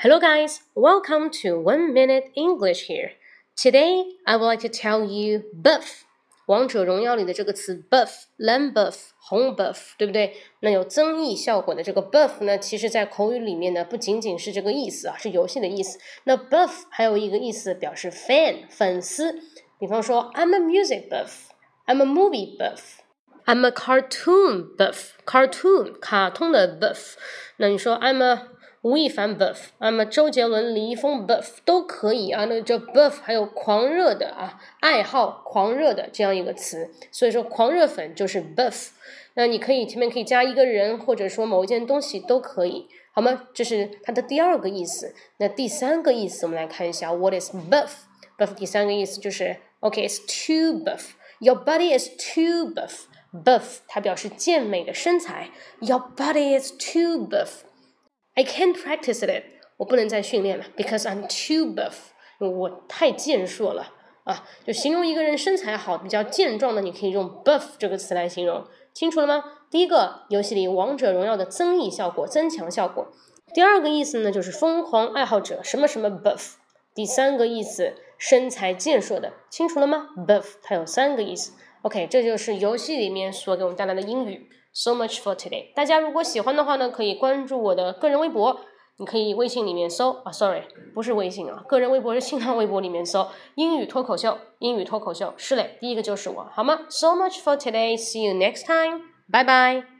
Hello, guys. Welcome to One Minute English here. Today, I would like to tell you buff. 王者荣耀里的这个词 buff，蓝 buff，红 buff，对不对？那有增益效果的这个 buff 呢，其实在口语里面呢，不仅仅是这个意思啊，是游戏的意思。那 buff 还有一个意思表示 fan 粉丝。比方说，I'm a music buff，I'm a movie buff，I'm a cartoon buff，cartoon 卡通的 buff。那你说 I'm a 吴亦凡 buff，那么周杰伦、李易峰 buff 都可以啊。那这 buff 还有狂热的啊，爱好狂热的这样一个词，所以说狂热粉就是 buff。那你可以前面可以加一个人，或者说某一件东西都可以，好吗？这是它的第二个意思。那第三个意思，我们来看一下，what is buff？buff 第三个意思就是，OK，it's too buff。Your body is too buff。buff 它表示健美的身材。Your body is too buff。I can't practice it，我不能再训练了，because I'm too buff，我太健硕了啊！就形容一个人身材好、比较健壮的，你可以用 buff 这个词来形容，清楚了吗？第一个，游戏里王者荣耀的增益效果、增强效果；第二个意思呢，就是疯狂爱好者什么什么 buff；第三个意思，身材健硕的，清楚了吗？buff 它有三个意思。OK，这就是游戏里面所给我们带来的英语。So much for today。大家如果喜欢的话呢，可以关注我的个人微博。你可以微信里面搜啊，sorry，不是微信啊，个人微博是新浪微博里面搜英语脱口秀，英语脱口秀是嘞，第一个就是我，好吗？So much for today. See you next time. Bye bye.